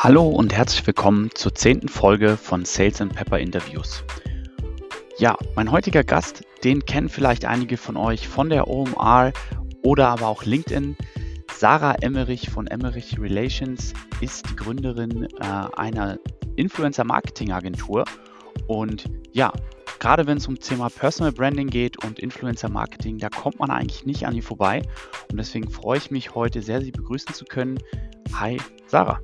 Hallo und herzlich willkommen zur zehnten Folge von Sales and Pepper Interviews. Ja, mein heutiger Gast, den kennen vielleicht einige von euch von der OMR oder aber auch LinkedIn. Sarah Emmerich von Emmerich Relations ist die Gründerin äh, einer Influencer-Marketing-Agentur. Und ja, gerade wenn es um Thema Personal Branding geht und Influencer Marketing, da kommt man eigentlich nicht an ihr vorbei. Und deswegen freue ich mich heute sehr, Sie begrüßen zu können. Hi, Sarah.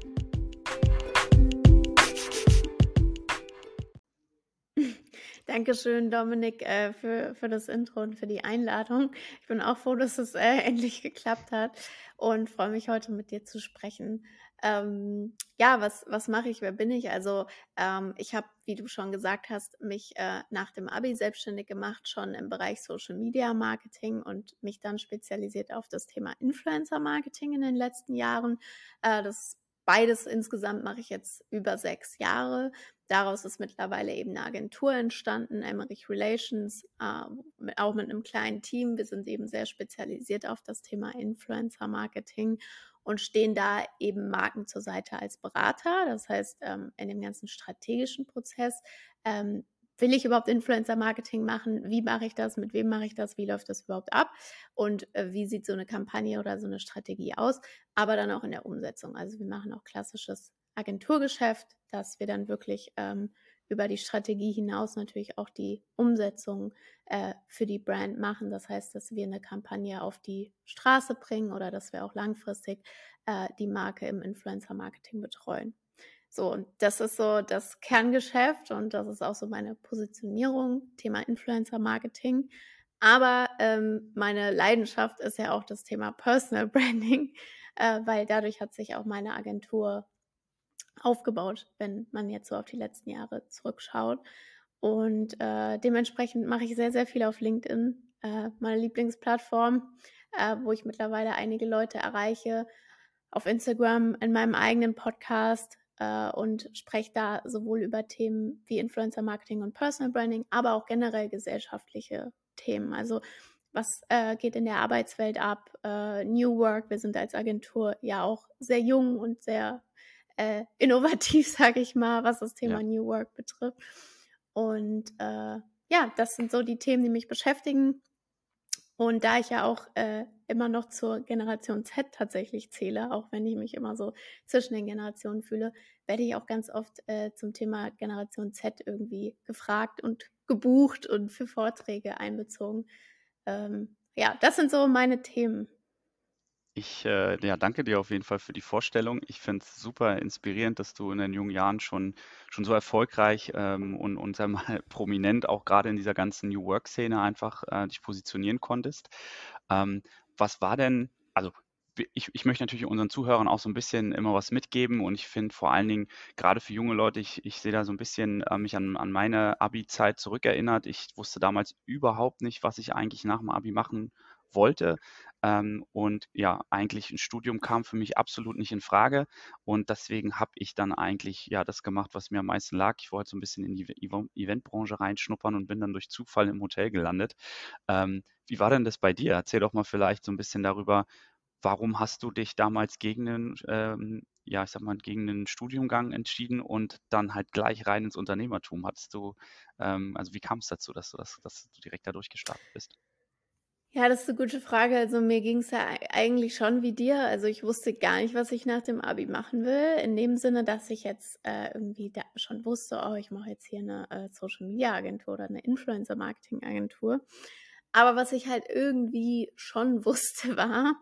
Dankeschön, Dominik, äh, für, für das Intro und für die Einladung. Ich bin auch froh, dass es äh, endlich geklappt hat und freue mich heute mit dir zu sprechen. Ähm, ja, was, was mache ich? Wer bin ich? Also ähm, ich habe, wie du schon gesagt hast, mich äh, nach dem ABI selbstständig gemacht, schon im Bereich Social Media Marketing und mich dann spezialisiert auf das Thema Influencer Marketing in den letzten Jahren. Äh, das beides insgesamt mache ich jetzt über sechs Jahre. Daraus ist mittlerweile eben eine Agentur entstanden, Emmerich Relations, äh, auch mit einem kleinen Team. Wir sind eben sehr spezialisiert auf das Thema Influencer Marketing und stehen da eben Marken zur Seite als Berater. Das heißt, ähm, in dem ganzen strategischen Prozess ähm, will ich überhaupt Influencer-Marketing machen? Wie mache ich das? Mit wem mache ich das? Wie läuft das überhaupt ab? Und äh, wie sieht so eine Kampagne oder so eine Strategie aus? Aber dann auch in der Umsetzung. Also wir machen auch klassisches Agenturgeschäft, dass wir dann wirklich ähm, über die Strategie hinaus natürlich auch die Umsetzung äh, für die Brand machen. Das heißt, dass wir eine Kampagne auf die Straße bringen oder dass wir auch langfristig äh, die Marke im Influencer-Marketing betreuen. So, und das ist so das Kerngeschäft und das ist auch so meine Positionierung, Thema Influencer-Marketing. Aber ähm, meine Leidenschaft ist ja auch das Thema Personal Branding, äh, weil dadurch hat sich auch meine Agentur aufgebaut, wenn man jetzt so auf die letzten Jahre zurückschaut. Und äh, dementsprechend mache ich sehr, sehr viel auf LinkedIn, äh, meine Lieblingsplattform, äh, wo ich mittlerweile einige Leute erreiche. Auf Instagram, in meinem eigenen Podcast, äh, und spreche da sowohl über Themen wie Influencer Marketing und Personal Branding, aber auch generell gesellschaftliche Themen. Also was äh, geht in der Arbeitswelt ab? Äh, New Work, wir sind als Agentur ja auch sehr jung und sehr äh, innovativ, sage ich mal, was das Thema ja. New Work betrifft. Und äh, ja, das sind so die Themen, die mich beschäftigen. Und da ich ja auch äh, immer noch zur Generation Z tatsächlich zähle, auch wenn ich mich immer so zwischen den Generationen fühle, werde ich auch ganz oft äh, zum Thema Generation Z irgendwie gefragt und gebucht und für Vorträge einbezogen. Ähm, ja, das sind so meine Themen. Ich äh, ja, danke dir auf jeden Fall für die Vorstellung. Ich finde es super inspirierend, dass du in den jungen Jahren schon, schon so erfolgreich ähm, und, und sag mal, prominent auch gerade in dieser ganzen New Work-Szene einfach äh, dich positionieren konntest. Ähm, was war denn, also ich, ich möchte natürlich unseren Zuhörern auch so ein bisschen immer was mitgeben und ich finde vor allen Dingen gerade für junge Leute, ich, ich sehe da so ein bisschen äh, mich an, an meine Abi-Zeit zurückerinnert. Ich wusste damals überhaupt nicht, was ich eigentlich nach dem Abi machen wollte. Ähm, und ja, eigentlich ein Studium kam für mich absolut nicht in Frage. Und deswegen habe ich dann eigentlich ja das gemacht, was mir am meisten lag. Ich wollte so ein bisschen in die Eventbranche reinschnuppern und bin dann durch Zufall im Hotel gelandet. Ähm, wie war denn das bei dir? Erzähl doch mal vielleicht so ein bisschen darüber, warum hast du dich damals gegen einen, ähm, ja, ich sag mal, gegen einen Studiumgang entschieden und dann halt gleich rein ins Unternehmertum? Hattest du, ähm, also wie kam es dazu, dass du das, dass du direkt dadurch gestartet bist? Ja, das ist eine gute Frage. Also mir ging es ja eigentlich schon wie dir. Also ich wusste gar nicht, was ich nach dem Abi machen will. In dem Sinne, dass ich jetzt äh, irgendwie da schon wusste, oh, ich mache jetzt hier eine äh, Social Media Agentur oder eine Influencer Marketing Agentur. Aber was ich halt irgendwie schon wusste, war,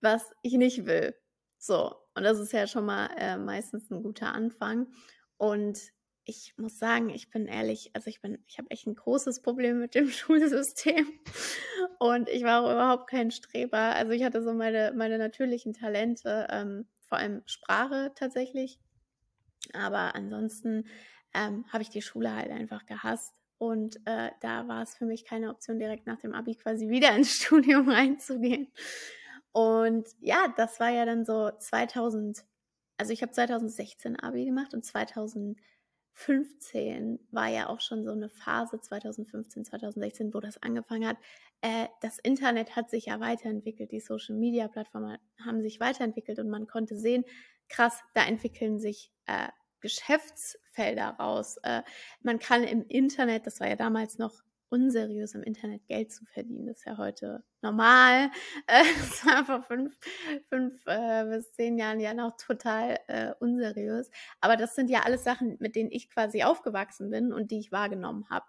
was ich nicht will. So. Und das ist ja schon mal äh, meistens ein guter Anfang. Und ich muss sagen, ich bin ehrlich, also ich bin, ich habe echt ein großes Problem mit dem Schulsystem und ich war auch überhaupt kein Streber. Also ich hatte so meine, meine natürlichen Talente, ähm, vor allem Sprache tatsächlich. Aber ansonsten ähm, habe ich die Schule halt einfach gehasst. Und äh, da war es für mich keine Option, direkt nach dem Abi quasi wieder ins Studium reinzugehen. Und ja, das war ja dann so 2000, also ich habe 2016 Abi gemacht und 2000 2015 war ja auch schon so eine Phase, 2015, 2016, wo das angefangen hat. Äh, das Internet hat sich ja weiterentwickelt, die Social-Media-Plattformen haben sich weiterentwickelt und man konnte sehen, krass, da entwickeln sich äh, Geschäftsfelder raus. Äh, man kann im Internet, das war ja damals noch unseriös im Internet Geld zu verdienen. Das ist ja heute normal. Äh, das war vor fünf, fünf äh, bis zehn Jahren ja noch total äh, unseriös. Aber das sind ja alles Sachen, mit denen ich quasi aufgewachsen bin und die ich wahrgenommen habe.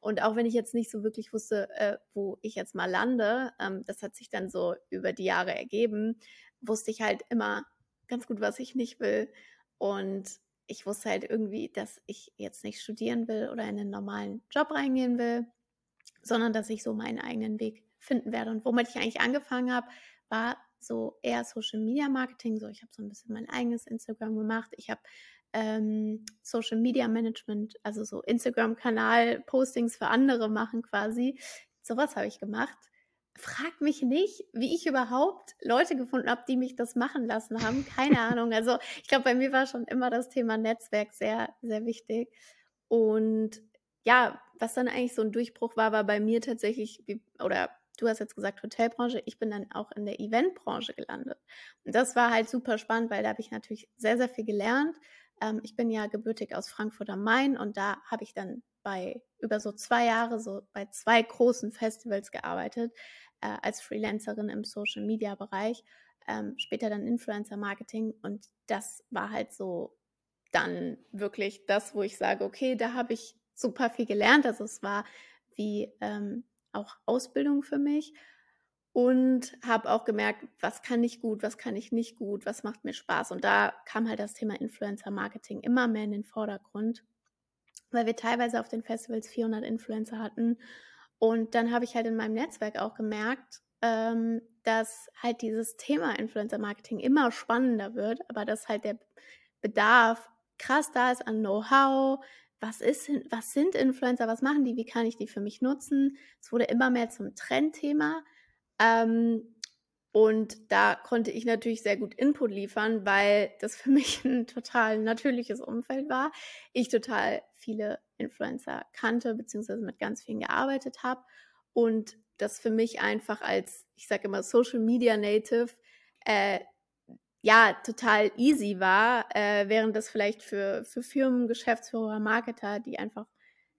Und auch wenn ich jetzt nicht so wirklich wusste, äh, wo ich jetzt mal lande, ähm, das hat sich dann so über die Jahre ergeben, wusste ich halt immer ganz gut, was ich nicht will. Und ich wusste halt irgendwie, dass ich jetzt nicht studieren will oder in einen normalen Job reingehen will, sondern dass ich so meinen eigenen Weg finden werde. Und womit ich eigentlich angefangen habe, war so eher Social Media Marketing. So, ich habe so ein bisschen mein eigenes Instagram gemacht. Ich habe ähm, Social Media Management, also so Instagram-Kanal-Postings für andere machen quasi. Sowas habe ich gemacht. Frag mich nicht, wie ich überhaupt Leute gefunden habe, die mich das machen lassen haben. Keine Ahnung. Also ich glaube, bei mir war schon immer das Thema Netzwerk sehr, sehr wichtig. Und ja, was dann eigentlich so ein Durchbruch war, war bei mir tatsächlich, oder du hast jetzt gesagt Hotelbranche, ich bin dann auch in der Eventbranche gelandet. Und das war halt super spannend, weil da habe ich natürlich sehr, sehr viel gelernt. Ähm, ich bin ja gebürtig aus Frankfurt am Main und da habe ich dann bei über so zwei Jahre so bei zwei großen Festivals gearbeitet äh, als Freelancerin im Social Media Bereich, ähm, später dann Influencer Marketing und das war halt so dann wirklich das, wo ich sage, okay, da habe ich super viel gelernt. Also es war wie ähm, auch Ausbildung für mich und habe auch gemerkt, was kann ich gut, was kann ich nicht gut, was macht mir Spaß. Und da kam halt das Thema Influencer Marketing immer mehr in den Vordergrund, weil wir teilweise auf den Festivals 400 Influencer hatten. Und dann habe ich halt in meinem Netzwerk auch gemerkt, ähm, dass halt dieses Thema Influencer Marketing immer spannender wird, aber dass halt der Bedarf krass da ist an Know-how, was ist, was sind Influencer, was machen die, wie kann ich die für mich nutzen? Es wurde immer mehr zum Trendthema. Ähm, und da konnte ich natürlich sehr gut Input liefern, weil das für mich ein total natürliches Umfeld war. Ich total viele Influencer kannte, beziehungsweise mit ganz vielen gearbeitet habe. Und das für mich einfach als, ich sage immer, Social Media Native äh, ja, total easy war, äh, während das vielleicht für, für Firmen, Geschäftsführer, Marketer, die einfach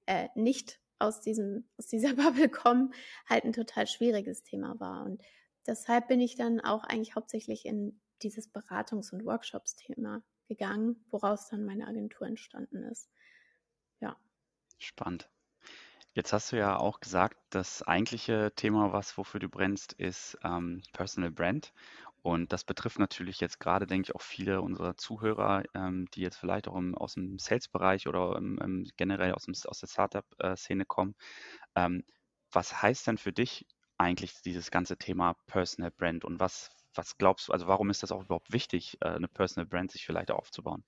äh, nicht aus, diesem, aus dieser Bubble kommen, halt ein total schwieriges Thema war. Und deshalb bin ich dann auch eigentlich hauptsächlich in dieses Beratungs- und Workshops-Thema gegangen, woraus dann meine Agentur entstanden ist. Ja. Spannend. Jetzt hast du ja auch gesagt, das eigentliche Thema, was wofür du brennst, ist ähm, Personal Brand. Und das betrifft natürlich jetzt gerade, denke ich, auch viele unserer Zuhörer, ähm, die jetzt vielleicht auch im, aus dem Sales-Bereich oder im, im generell aus, dem, aus der Startup-Szene kommen. Ähm, was heißt denn für dich eigentlich dieses ganze Thema Personal Brand und was, was glaubst du, also warum ist das auch überhaupt wichtig, äh, eine Personal Brand sich vielleicht aufzubauen?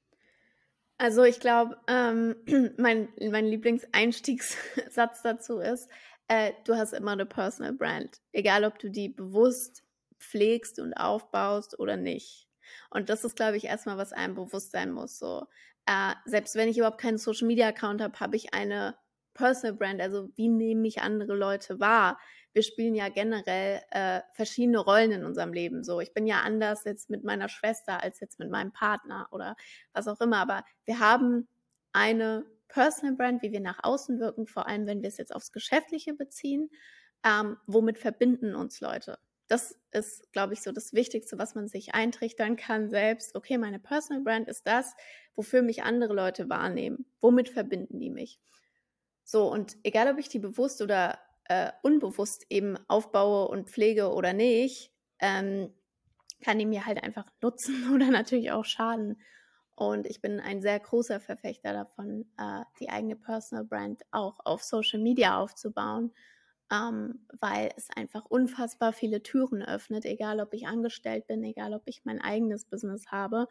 Also ich glaube, ähm, mein, mein Lieblingseinstiegssatz dazu ist, äh, du hast immer eine Personal Brand, egal ob du die bewusst pflegst und aufbaust oder nicht. Und das ist, glaube ich, erstmal, was einem bewusst sein muss. So, äh, selbst wenn ich überhaupt keinen Social Media Account habe, habe ich eine Personal Brand. Also wie nehmen mich andere Leute wahr? Wir spielen ja generell äh, verschiedene Rollen in unserem Leben. So, ich bin ja anders jetzt mit meiner Schwester als jetzt mit meinem Partner oder was auch immer. Aber wir haben eine Personal Brand, wie wir nach außen wirken, vor allem wenn wir es jetzt aufs Geschäftliche beziehen. Ähm, womit verbinden uns Leute? Das ist, glaube ich, so das Wichtigste, was man sich eintrichtern kann selbst. Okay, meine Personal Brand ist das, wofür mich andere Leute wahrnehmen. Womit verbinden die mich? So, und egal, ob ich die bewusst oder äh, unbewusst eben aufbaue und pflege oder nicht, ähm, kann die mir halt einfach nutzen oder natürlich auch schaden. Und ich bin ein sehr großer Verfechter davon, äh, die eigene Personal Brand auch auf Social Media aufzubauen ähm, weil es einfach unfassbar viele Türen öffnet, egal ob ich angestellt bin, egal ob ich mein eigenes Business habe.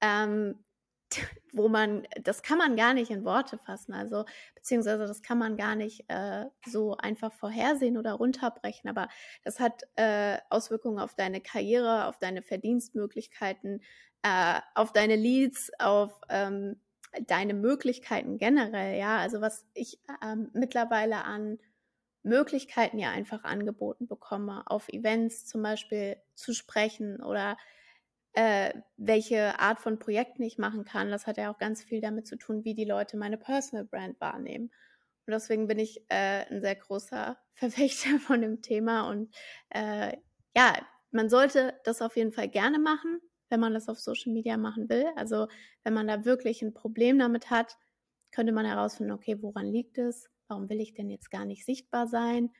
Ähm, wo man, das kann man gar nicht in Worte fassen, also beziehungsweise das kann man gar nicht äh, so einfach vorhersehen oder runterbrechen, aber das hat äh, Auswirkungen auf deine Karriere, auf deine Verdienstmöglichkeiten, äh, auf deine Leads, auf ähm, deine Möglichkeiten generell, ja, also was ich ähm, mittlerweile an Möglichkeiten ja einfach angeboten bekomme, auf Events zum Beispiel zu sprechen oder äh, welche Art von Projekten ich machen kann. Das hat ja auch ganz viel damit zu tun, wie die Leute meine Personal Brand wahrnehmen. Und deswegen bin ich äh, ein sehr großer Verfechter von dem Thema. Und äh, ja, man sollte das auf jeden Fall gerne machen, wenn man das auf Social Media machen will. Also wenn man da wirklich ein Problem damit hat, könnte man herausfinden, okay, woran liegt es? Warum will ich denn jetzt gar nicht sichtbar sein?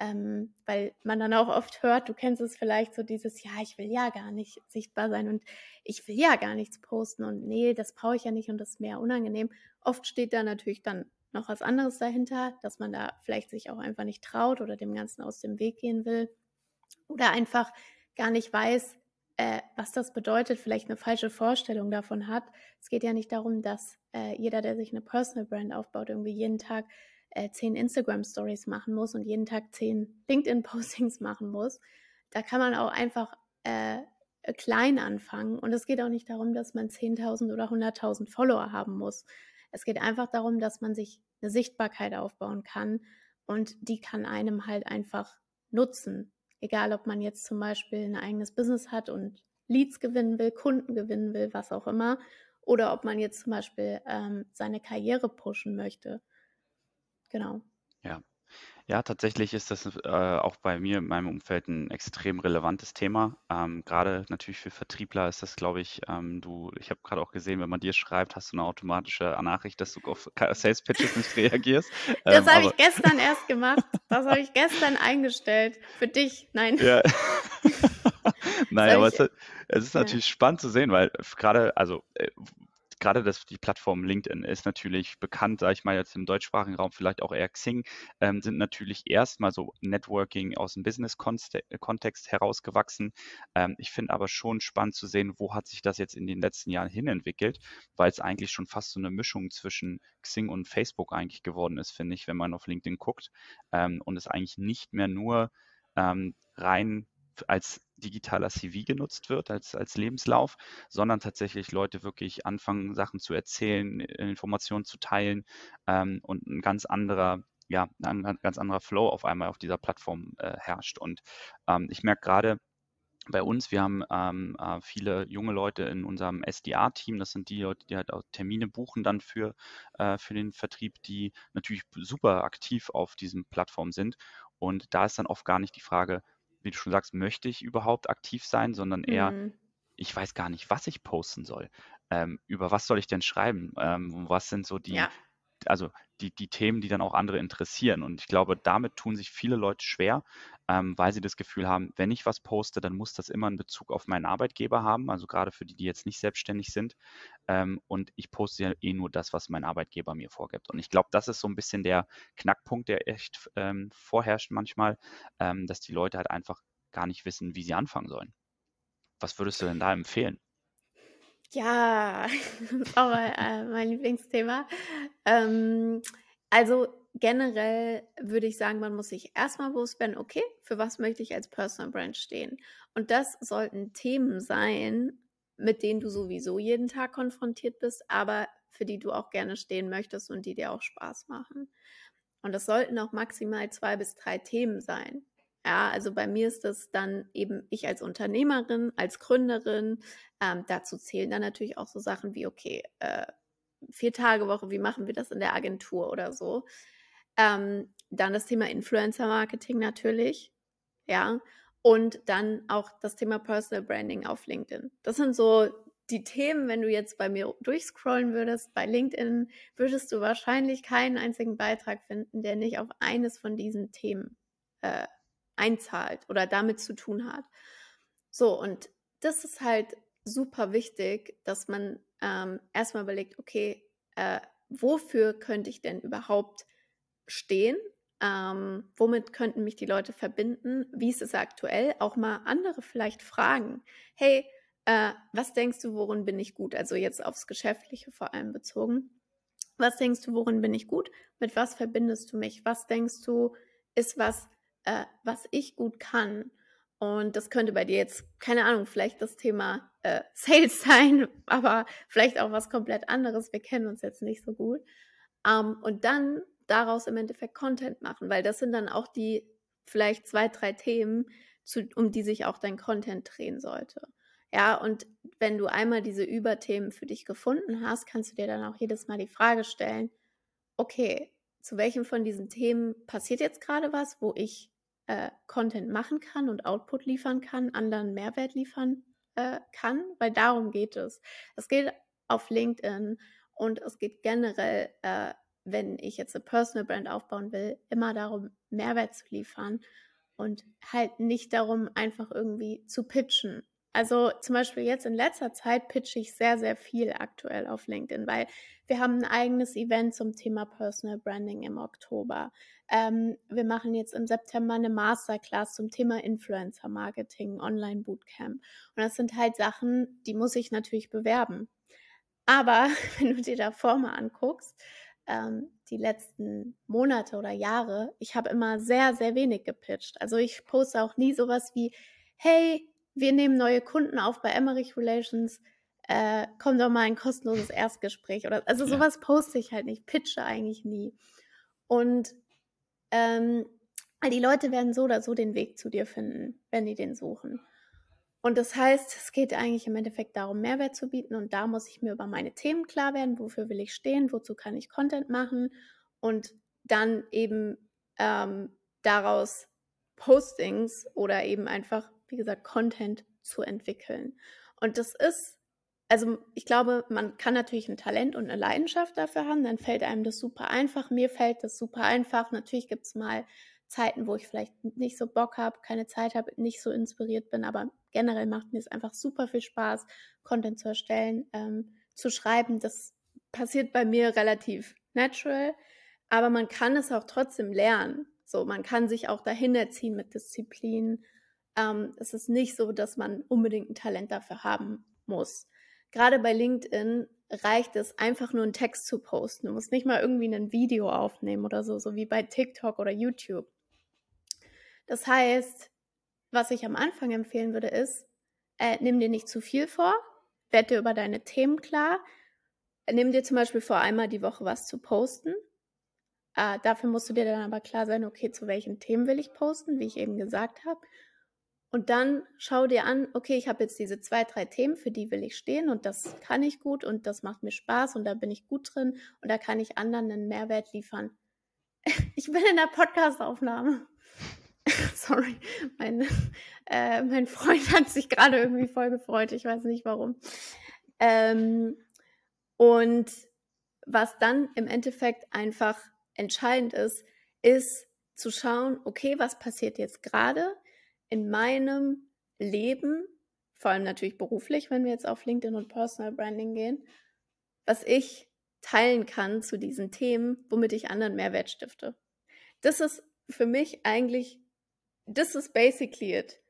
Ähm, weil man dann auch oft hört, du kennst es vielleicht so dieses, ja, ich will ja gar nicht sichtbar sein und ich will ja gar nichts posten und nee, das brauche ich ja nicht und das ist mehr unangenehm. Oft steht da natürlich dann noch was anderes dahinter, dass man da vielleicht sich auch einfach nicht traut oder dem Ganzen aus dem Weg gehen will oder einfach gar nicht weiß, äh, was das bedeutet, vielleicht eine falsche Vorstellung davon hat. Es geht ja nicht darum, dass äh, jeder, der sich eine Personal Brand aufbaut, irgendwie jeden Tag äh, zehn Instagram Stories machen muss und jeden Tag zehn LinkedIn Postings machen muss. Da kann man auch einfach äh, klein anfangen und es geht auch nicht darum, dass man 10.000 oder 100.000 Follower haben muss. Es geht einfach darum, dass man sich eine Sichtbarkeit aufbauen kann und die kann einem halt einfach nutzen. Egal, ob man jetzt zum Beispiel ein eigenes Business hat und Leads gewinnen will, Kunden gewinnen will, was auch immer, oder ob man jetzt zum Beispiel ähm, seine Karriere pushen möchte. Genau. Ja. Ja, tatsächlich ist das äh, auch bei mir in meinem Umfeld ein extrem relevantes Thema. Ähm, gerade natürlich für Vertriebler ist das, glaube ich, ähm, du, ich habe gerade auch gesehen, wenn man dir schreibt, hast du eine automatische Nachricht, dass du auf Sales Pitches nicht reagierst. Das ähm, habe ich gestern erst gemacht. Das habe ich gestern eingestellt. Für dich, nein. Ja. Nein, aber es, es ist natürlich ja. spannend zu sehen, weil gerade, also äh, gerade das, die Plattform LinkedIn ist natürlich bekannt, sage ich mal jetzt im deutschsprachigen Raum, vielleicht auch eher Xing, ähm, sind natürlich erstmal so Networking aus dem Business-Kontext herausgewachsen. Ähm, ich finde aber schon spannend zu sehen, wo hat sich das jetzt in den letzten Jahren hin entwickelt, weil es eigentlich schon fast so eine Mischung zwischen Xing und Facebook eigentlich geworden ist, finde ich, wenn man auf LinkedIn guckt ähm, und es eigentlich nicht mehr nur ähm, rein als digitaler CV genutzt wird, als, als Lebenslauf, sondern tatsächlich Leute wirklich anfangen, Sachen zu erzählen, Informationen zu teilen ähm, und ein ganz anderer ja, ein ganz anderer Flow auf einmal auf dieser Plattform äh, herrscht. Und ähm, ich merke gerade, bei uns, wir haben ähm, äh, viele junge Leute in unserem SDA-Team. Das sind die Leute, die halt auch Termine buchen dann für, äh, für den Vertrieb, die natürlich super aktiv auf diesen Plattformen sind. Und da ist dann oft gar nicht die Frage, wie du schon sagst, möchte ich überhaupt aktiv sein, sondern eher, mhm. ich weiß gar nicht, was ich posten soll. Ähm, über was soll ich denn schreiben? Ähm, was sind so die, ja. Also die, die Themen, die dann auch andere interessieren. Und ich glaube, damit tun sich viele Leute schwer, ähm, weil sie das Gefühl haben, wenn ich was poste, dann muss das immer einen Bezug auf meinen Arbeitgeber haben. Also gerade für die, die jetzt nicht selbstständig sind. Ähm, und ich poste ja eh nur das, was mein Arbeitgeber mir vorgibt. Und ich glaube, das ist so ein bisschen der Knackpunkt, der echt ähm, vorherrscht manchmal, ähm, dass die Leute halt einfach gar nicht wissen, wie sie anfangen sollen. Was würdest du denn da empfehlen? Ja, das auch mal, äh, mein Lieblingsthema. Ähm, also generell würde ich sagen, man muss sich erstmal bewusst werden, okay, für was möchte ich als Personal Brand stehen? Und das sollten Themen sein, mit denen du sowieso jeden Tag konfrontiert bist, aber für die du auch gerne stehen möchtest und die dir auch Spaß machen. Und das sollten auch maximal zwei bis drei Themen sein. Ja, also bei mir ist das dann eben ich als Unternehmerin, als Gründerin. Ähm, dazu zählen dann natürlich auch so Sachen wie, okay, äh, vier Tage Woche, wie machen wir das in der Agentur oder so. Ähm, dann das Thema Influencer Marketing natürlich, ja. Und dann auch das Thema Personal Branding auf LinkedIn. Das sind so die Themen, wenn du jetzt bei mir durchscrollen würdest, bei LinkedIn, würdest du wahrscheinlich keinen einzigen Beitrag finden, der nicht auf eines von diesen Themen äh, einzahlt oder damit zu tun hat. So, und das ist halt super wichtig, dass man ähm, erstmal überlegt, okay, äh, wofür könnte ich denn überhaupt stehen? Ähm, womit könnten mich die Leute verbinden? Wie ist es aktuell? Auch mal andere vielleicht fragen. Hey, äh, was denkst du, worin bin ich gut? Also jetzt aufs Geschäftliche vor allem bezogen. Was denkst du, worin bin ich gut? Mit was verbindest du mich? Was denkst du, ist was, äh, was ich gut kann. Und das könnte bei dir jetzt, keine Ahnung, vielleicht das Thema äh, Sales sein, aber vielleicht auch was komplett anderes. Wir kennen uns jetzt nicht so gut. Ähm, und dann daraus im Endeffekt Content machen, weil das sind dann auch die vielleicht zwei, drei Themen, zu, um die sich auch dein Content drehen sollte. Ja, und wenn du einmal diese Überthemen für dich gefunden hast, kannst du dir dann auch jedes Mal die Frage stellen, okay, zu welchem von diesen Themen passiert jetzt gerade was, wo ich äh, Content machen kann und Output liefern kann, anderen Mehrwert liefern äh, kann, weil darum geht es. Es geht auf LinkedIn und es geht generell, äh, wenn ich jetzt eine Personal Brand aufbauen will, immer darum, Mehrwert zu liefern und halt nicht darum, einfach irgendwie zu pitchen. Also zum Beispiel jetzt in letzter Zeit pitche ich sehr, sehr viel aktuell auf LinkedIn, weil wir haben ein eigenes Event zum Thema Personal Branding im Oktober. Ähm, wir machen jetzt im September eine Masterclass zum Thema Influencer Marketing, Online Bootcamp. Und das sind halt Sachen, die muss ich natürlich bewerben. Aber wenn du dir davor mal anguckst, ähm, die letzten Monate oder Jahre, ich habe immer sehr, sehr wenig gepitcht. Also ich poste auch nie sowas wie, hey, wir nehmen neue Kunden auf bei Emmerich Relations, äh, komm doch mal ein kostenloses Erstgespräch oder also sowas poste ich halt nicht, pitche eigentlich nie. Und ähm, die Leute werden so oder so den Weg zu dir finden, wenn die den suchen. Und das heißt, es geht eigentlich im Endeffekt darum, Mehrwert zu bieten. Und da muss ich mir über meine Themen klar werden. Wofür will ich stehen? Wozu kann ich Content machen? Und dann eben ähm, daraus Postings oder eben einfach, wie gesagt, Content zu entwickeln. Und das ist, also ich glaube, man kann natürlich ein Talent und eine Leidenschaft dafür haben, dann fällt einem das super einfach. Mir fällt das super einfach. Natürlich gibt es mal Zeiten, wo ich vielleicht nicht so Bock habe, keine Zeit habe, nicht so inspiriert bin, aber generell macht mir es einfach super viel Spaß, Content zu erstellen, ähm, zu schreiben. Das passiert bei mir relativ natural, aber man kann es auch trotzdem lernen. So, man kann sich auch dahin erziehen mit Disziplin. Ähm, es ist nicht so, dass man unbedingt ein Talent dafür haben muss. Gerade bei LinkedIn reicht es einfach nur einen Text zu posten. Du musst nicht mal irgendwie ein Video aufnehmen oder so, so wie bei TikTok oder YouTube. Das heißt, was ich am Anfang empfehlen würde, ist, äh, nimm dir nicht zu viel vor, werd dir über deine Themen klar. Nimm dir zum Beispiel vor, einmal die Woche was zu posten. Äh, dafür musst du dir dann aber klar sein, okay, zu welchen Themen will ich posten, wie ich eben gesagt habe. Und dann schau dir an, okay, ich habe jetzt diese zwei, drei Themen, für die will ich stehen und das kann ich gut und das macht mir Spaß und da bin ich gut drin und da kann ich anderen einen Mehrwert liefern. Ich bin in der Podcastaufnahme. Sorry, mein, äh, mein Freund hat sich gerade irgendwie voll gefreut. Ich weiß nicht warum. Ähm, und was dann im Endeffekt einfach entscheidend ist, ist zu schauen, okay, was passiert jetzt gerade in meinem Leben, vor allem natürlich beruflich, wenn wir jetzt auf LinkedIn und Personal Branding gehen, was ich teilen kann zu diesen Themen, womit ich anderen Mehrwert stifte. Das ist für mich eigentlich this is basically it.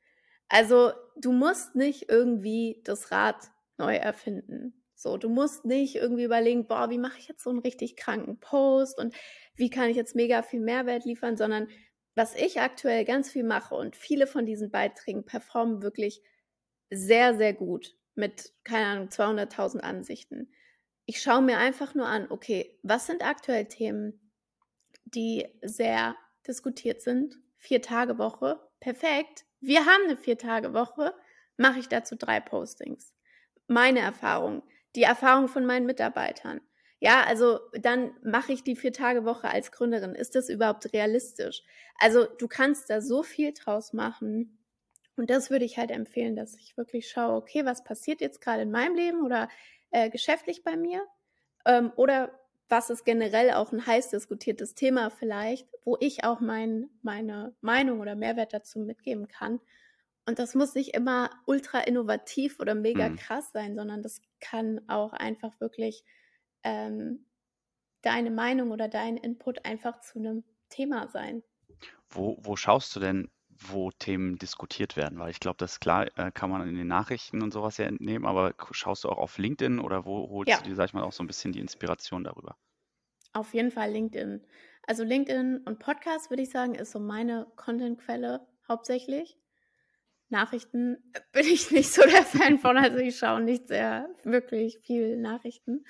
Also du musst nicht irgendwie das Rad neu erfinden. So, du musst nicht irgendwie überlegen, boah, wie mache ich jetzt so einen richtig kranken Post und wie kann ich jetzt mega viel Mehrwert liefern, sondern was ich aktuell ganz viel mache und viele von diesen Beiträgen performen wirklich sehr, sehr gut mit, keine Ahnung, 200.000 Ansichten. Ich schaue mir einfach nur an, okay, was sind aktuell Themen, die sehr diskutiert sind, Vier-Tage-Woche, perfekt. Wir haben eine Vier-Tage-Woche, mache ich dazu drei Postings. Meine Erfahrung, die Erfahrung von meinen Mitarbeitern. Ja, also dann mache ich die Vier-Tage-Woche als Gründerin. Ist das überhaupt realistisch? Also du kannst da so viel draus machen. Und das würde ich halt empfehlen, dass ich wirklich schaue, okay, was passiert jetzt gerade in meinem Leben oder äh, geschäftlich bei mir? Ähm, oder was ist generell auch ein heiß diskutiertes Thema vielleicht, wo ich auch mein, meine Meinung oder Mehrwert dazu mitgeben kann. Und das muss nicht immer ultra innovativ oder mega mhm. krass sein, sondern das kann auch einfach wirklich ähm, deine Meinung oder dein Input einfach zu einem Thema sein. Wo, wo schaust du denn, wo Themen diskutiert werden? Weil ich glaube, das klar, äh, kann man in den Nachrichten und sowas ja entnehmen, aber schaust du auch auf LinkedIn oder wo holst ja. du dir, sag ich mal, auch so ein bisschen die Inspiration darüber? Auf jeden Fall LinkedIn. Also LinkedIn und Podcast würde ich sagen, ist so meine Contentquelle hauptsächlich. Nachrichten bin ich nicht so der Fan von, also ich schaue nicht sehr wirklich viel Nachrichten.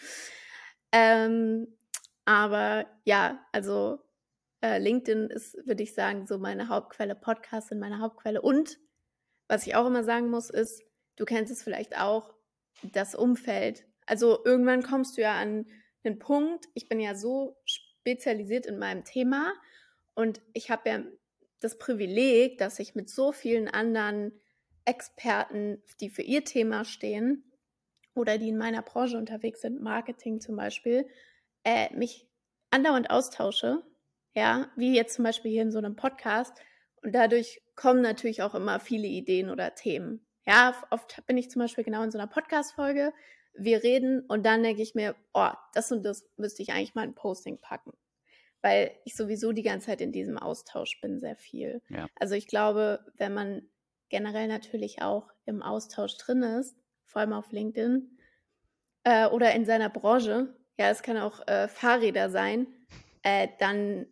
Ähm, aber ja, also äh, LinkedIn ist, würde ich sagen, so meine Hauptquelle, Podcasts sind meine Hauptquelle. Und was ich auch immer sagen muss, ist, du kennst es vielleicht auch, das Umfeld. Also irgendwann kommst du ja an einen Punkt, ich bin ja so spezialisiert in meinem Thema und ich habe ja das Privileg, dass ich mit so vielen anderen Experten, die für ihr Thema stehen oder die in meiner Branche unterwegs sind, Marketing zum Beispiel, äh, mich andauernd austausche. Ja, wie jetzt zum Beispiel hier in so einem Podcast. Und dadurch kommen natürlich auch immer viele Ideen oder Themen. Ja, oft bin ich zum Beispiel genau in so einer Podcast-Folge. Wir reden und dann denke ich mir, oh, das und das müsste ich eigentlich mal ein Posting packen weil ich sowieso die ganze Zeit in diesem Austausch bin, sehr viel. Ja. Also ich glaube, wenn man generell natürlich auch im Austausch drin ist, vor allem auf LinkedIn äh, oder in seiner Branche, ja, es kann auch äh, Fahrräder sein, äh, dann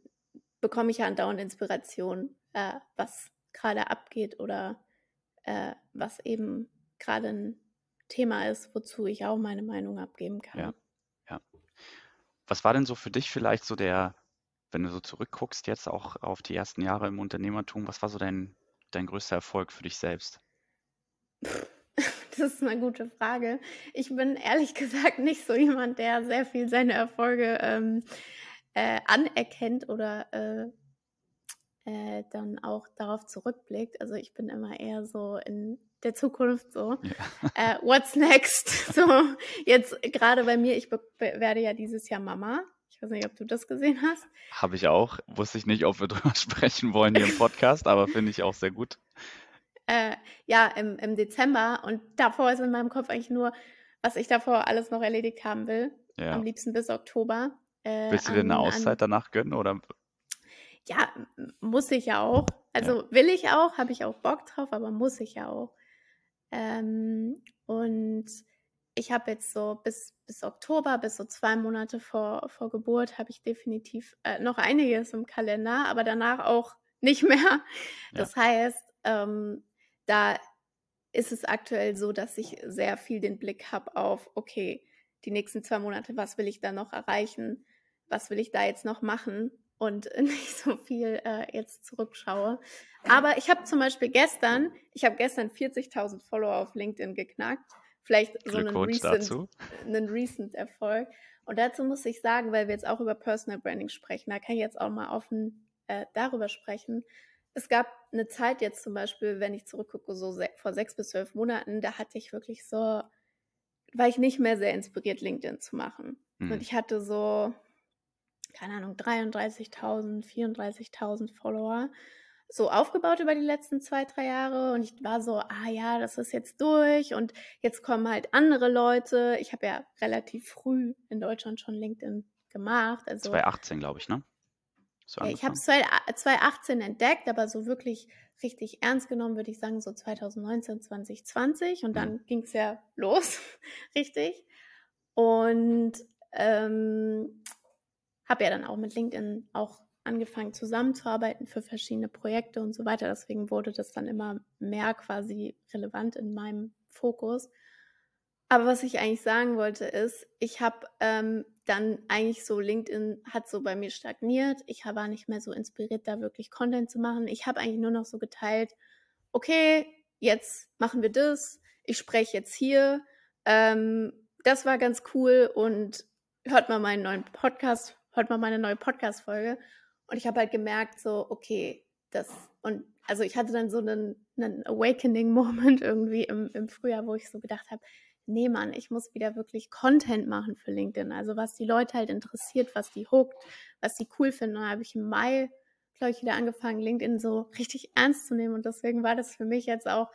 bekomme ich ja andauernd Inspiration, äh, was gerade abgeht oder äh, was eben gerade ein Thema ist, wozu ich auch meine Meinung abgeben kann. Ja, ja. Was war denn so für dich vielleicht so der wenn du so zurückguckst jetzt auch auf die ersten Jahre im Unternehmertum, was war so dein, dein größter Erfolg für dich selbst? Das ist eine gute Frage. Ich bin ehrlich gesagt nicht so jemand, der sehr viel seine Erfolge ähm, äh, anerkennt oder äh, äh, dann auch darauf zurückblickt. Also ich bin immer eher so in der Zukunft so. Ja. Äh, what's next? So jetzt gerade bei mir, ich werde ja dieses Jahr Mama ich weiß nicht, ob du das gesehen hast. Habe ich auch. Wusste ich nicht, ob wir drüber sprechen wollen hier im Podcast, aber finde ich auch sehr gut. Äh, ja, im, im Dezember und davor ist in meinem Kopf eigentlich nur, was ich davor alles noch erledigt haben will. Ja. Am liebsten bis Oktober. Äh, Willst du dir eine Auszeit an, danach gönnen? Oder? Ja, muss ich ja auch. Also ja. will ich auch, habe ich auch Bock drauf, aber muss ich ja auch. Ähm, und ich habe jetzt so bis, bis Oktober, bis so zwei Monate vor, vor Geburt, habe ich definitiv äh, noch einiges im Kalender, aber danach auch nicht mehr. Das ja. heißt, ähm, da ist es aktuell so, dass ich sehr viel den Blick habe auf, okay, die nächsten zwei Monate, was will ich da noch erreichen? Was will ich da jetzt noch machen? Und nicht so viel äh, jetzt zurückschaue. Aber ich habe zum Beispiel gestern, ich habe gestern 40.000 Follower auf LinkedIn geknackt vielleicht so einen recent, einen recent Erfolg. Und dazu muss ich sagen, weil wir jetzt auch über Personal Branding sprechen, da kann ich jetzt auch mal offen äh, darüber sprechen. Es gab eine Zeit jetzt zum Beispiel, wenn ich zurückgucke, so se vor sechs bis zwölf Monaten, da hatte ich wirklich so, war ich nicht mehr sehr inspiriert, LinkedIn zu machen. Mhm. Und ich hatte so, keine Ahnung, 33.000, 34.000 Follower so aufgebaut über die letzten zwei, drei Jahre und ich war so, ah ja, das ist jetzt durch und jetzt kommen halt andere Leute. Ich habe ja relativ früh in Deutschland schon LinkedIn gemacht. Also, 2018, glaube ich, ne? So ich habe es 2018 entdeckt, aber so wirklich richtig ernst genommen, würde ich sagen, so 2019, 2020 und dann mhm. ging es ja los, richtig. Und ähm, habe ja dann auch mit LinkedIn auch angefangen zusammenzuarbeiten für verschiedene Projekte und so weiter. Deswegen wurde das dann immer mehr quasi relevant in meinem Fokus. Aber was ich eigentlich sagen wollte ist, ich habe ähm, dann eigentlich so LinkedIn hat so bei mir stagniert. Ich war nicht mehr so inspiriert, da wirklich Content zu machen. Ich habe eigentlich nur noch so geteilt, okay, jetzt machen wir das. Ich spreche jetzt hier. Ähm, das war ganz cool und hört mal meinen neuen Podcast, hört mal meine neue Podcast-Folge. Und ich habe halt gemerkt, so, okay, das, und also ich hatte dann so einen, einen Awakening-Moment irgendwie im, im Frühjahr, wo ich so gedacht habe, nee, Mann, ich muss wieder wirklich Content machen für LinkedIn. Also was die Leute halt interessiert, was die hookt, was die cool finden. Und dann habe ich im Mai, glaube ich, wieder angefangen, LinkedIn so richtig ernst zu nehmen. Und deswegen war das für mich jetzt auch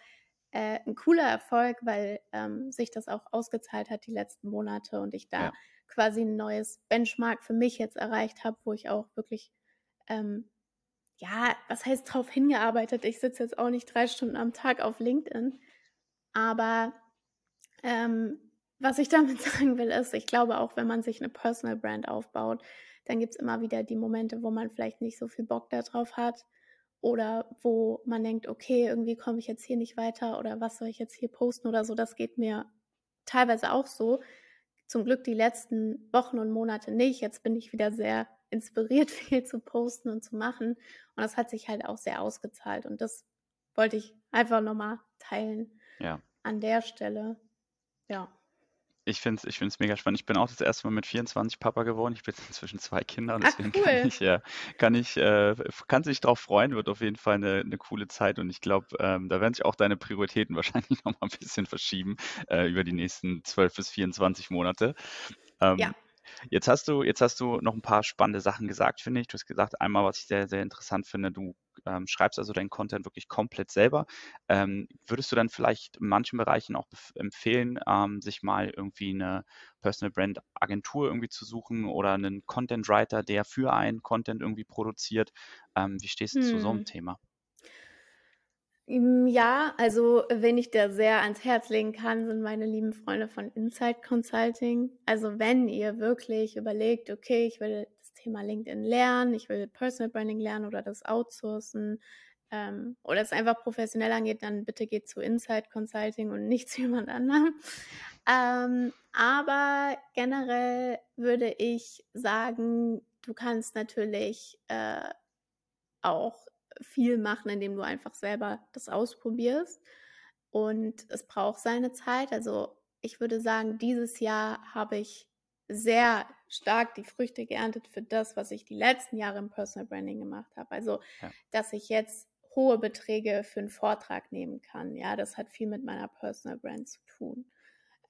äh, ein cooler Erfolg, weil ähm, sich das auch ausgezahlt hat die letzten Monate und ich da ja. quasi ein neues Benchmark für mich jetzt erreicht habe, wo ich auch wirklich ähm, ja, was heißt drauf hingearbeitet? Ich sitze jetzt auch nicht drei Stunden am Tag auf LinkedIn. Aber ähm, was ich damit sagen will, ist, ich glaube auch, wenn man sich eine Personal Brand aufbaut, dann gibt es immer wieder die Momente, wo man vielleicht nicht so viel Bock darauf hat oder wo man denkt, okay, irgendwie komme ich jetzt hier nicht weiter oder was soll ich jetzt hier posten oder so. Das geht mir teilweise auch so. Zum Glück die letzten Wochen und Monate nicht. Jetzt bin ich wieder sehr inspiriert, viel zu posten und zu machen. Und das hat sich halt auch sehr ausgezahlt. Und das wollte ich einfach nochmal teilen. Ja, an der Stelle. Ja. Ich finde es ich find's mega spannend. Ich bin auch das erste Mal mit 24 Papa geworden. Ich bin inzwischen zwei Kinder und Ach, deswegen kann cool. ich, ja, kann ich, äh, kann sich drauf freuen, wird auf jeden Fall eine, eine coole Zeit und ich glaube, ähm, da werden sich auch deine Prioritäten wahrscheinlich noch mal ein bisschen verschieben äh, über die nächsten 12 bis 24 Monate. Ja. Ähm, Jetzt hast du, jetzt hast du noch ein paar spannende Sachen gesagt, finde ich. Du hast gesagt, einmal, was ich sehr, sehr interessant finde, du ähm, schreibst also deinen Content wirklich komplett selber. Ähm, würdest du dann vielleicht in manchen Bereichen auch empfehlen, ähm, sich mal irgendwie eine Personal Brand Agentur irgendwie zu suchen oder einen Content Writer, der für einen Content irgendwie produziert? Ähm, wie stehst du zu so einem Hm. Thema? Hm, ja, also, wen ich da sehr ans Herz legen kann, sind meine lieben Freunde von Insight Consulting. Also, wenn ihr wirklich überlegt: „Okay, ich will Thema LinkedIn lernen, ich will Personal Branding lernen oder das outsourcen, ähm, oder es einfach professionell angeht, dann bitte geht zu Insight Consulting und nicht zu jemand anderem. Ähm, aber generell würde ich sagen, du kannst natürlich, äh, auch viel machen, indem du einfach selber das ausprobierst. Und es braucht seine Zeit. Also ich würde sagen, dieses Jahr habe ich sehr stark die Früchte geerntet für das, was ich die letzten Jahre im Personal Branding gemacht habe. Also, Ja. dass ich jetzt hohe Beträge für einen Vortrag nehmen kann. Ja, das hat viel mit meiner Personal Brand zu tun.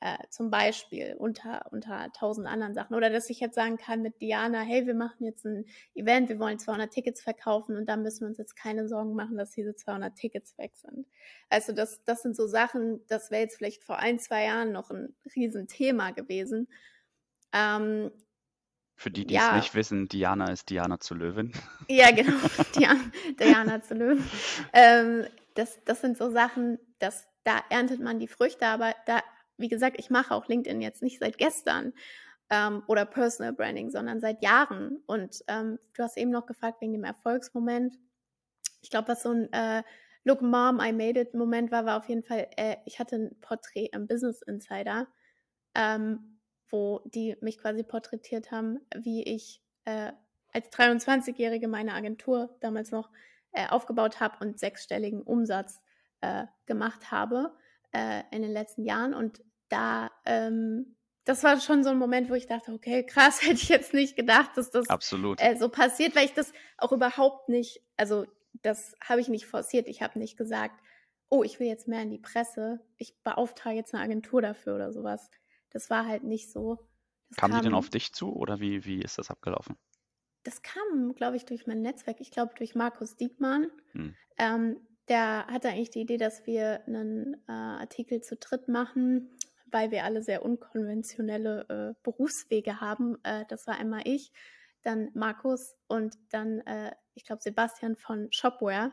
Äh, zum Beispiel unter, unter tausend anderen Sachen. Oder dass ich jetzt sagen kann mit Diana, hey, wir machen jetzt ein Event, wir wollen 200 Tickets verkaufen und da müssen wir uns jetzt keine Sorgen machen, dass diese 200 Tickets weg sind. Also das, das sind so Sachen, das wäre jetzt vielleicht vor ein, zwei Jahren noch ein Riesenthema gewesen. Ähm, Für die, die es ja, nicht wissen, Diana ist Diana zu Löwen. ja, genau, Diana, Diana zu Löwen. Ähm, das, das sind so Sachen, dass da erntet man die Früchte, aber da, wie gesagt, ich mache auch LinkedIn jetzt nicht seit gestern ähm, oder Personal Branding, sondern seit Jahren. Und ähm, du hast eben noch gefragt wegen dem Erfolgsmoment. Ich glaube, was so ein äh, Look Mom, I made it Moment war, war auf jeden Fall, äh, ich hatte ein Porträt im Business Insider, ähm, wo die mich quasi porträtiert haben, wie ich äh, als 23-Jährige meine Agentur damals noch äh, aufgebaut habe und sechsstelligen Umsatz äh, gemacht habe äh, in den letzten Jahren. Und da, ähm, das war schon so ein Moment, wo ich dachte, okay, krass, hätte ich jetzt nicht gedacht, dass das Absolut. äh, so passiert, weil ich das auch überhaupt nicht, also das habe ich nicht forciert. Ich habe nicht gesagt, oh, ich will jetzt mehr in die Presse, ich beauftrage jetzt eine Agentur dafür oder sowas. Das war halt nicht so. Das Kamen die denn auf kam, dich zu oder wie, wie ist das abgelaufen? das kam, glaube ich, durch mein Netzwerk. Ich glaube, durch Markus Diekmann. Hm. Ähm, der hatte eigentlich die Idee, dass wir einen äh, Artikel zu dritt machen, weil wir alle sehr unkonventionelle äh, Berufswege haben. Äh, das war einmal ich, dann Markus und dann, äh, ich glaube, Sebastian von Shopware.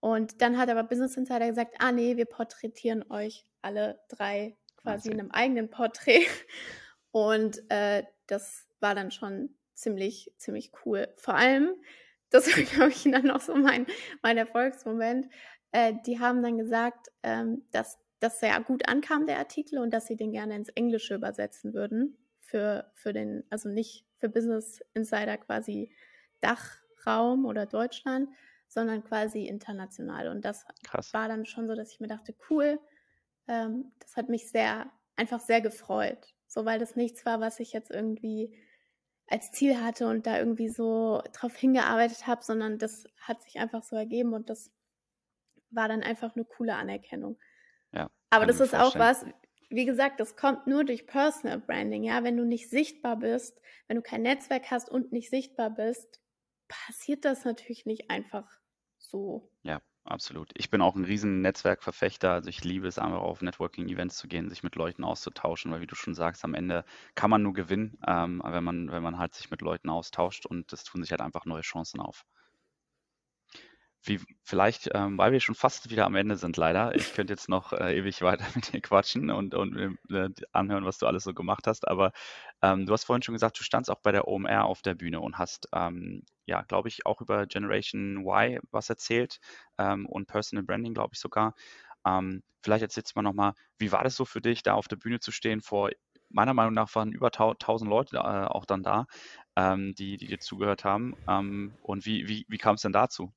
Und dann hat aber Business Insider gesagt, ah nee, wir porträtieren euch alle drei quasi in einem eigenen Porträt. Und äh, das war dann schon ziemlich, ziemlich cool. Vor allem, das war, glaube ich, dann noch so mein, mein Erfolgsmoment. Äh, die haben dann gesagt, ähm, dass das sehr gut ankam, der Artikel, und dass sie den gerne ins Englische übersetzen würden. Für, für den, also nicht für Business Insider quasi Dachraum oder Deutschland, sondern quasi international. Und das Krass. war dann schon so, dass ich mir dachte, cool, ähm, das hat mich sehr, einfach sehr gefreut. So, weil das nichts war, was ich jetzt irgendwie als Ziel hatte und da irgendwie so drauf hingearbeitet habe, sondern das hat sich einfach so ergeben und das war dann einfach eine coole Anerkennung. Ja, Aber das ist auch was, wie gesagt, das kommt nur durch Personal Branding, ja. Wenn du nicht sichtbar bist, wenn du kein Netzwerk hast und nicht sichtbar bist, passiert das natürlich nicht einfach so. Ja, absolut. Ich bin auch ein riesen Netzwerkverfechter. Also ich liebe es einfach auf Networking-Events zu gehen, sich mit Leuten auszutauschen, weil wie du schon sagst, am Ende kann man nur gewinnen, ähm, wenn man, wenn man halt sich mit Leuten austauscht und es tun sich halt einfach neue Chancen auf. Wie vielleicht, ähm, weil wir schon fast wieder am Ende sind, leider. Ich könnte jetzt noch äh, ewig weiter mit dir quatschen und, und äh, anhören, was du alles so gemacht hast. Aber ähm, du hast vorhin schon gesagt, du standst auch bei der OMR auf der Bühne und hast, ähm, ja, glaube ich, auch über Generation Y was erzählt ähm, und Personal Branding, glaube ich sogar. Ähm, vielleicht erzählst du mal nochmal, wie war das so für dich, da auf der Bühne zu stehen? Vor meiner Meinung nach waren über 1000 Leute äh, auch dann da, ähm, die, die dir zugehört haben. Ähm, und wie, wie, wie kam es denn dazu?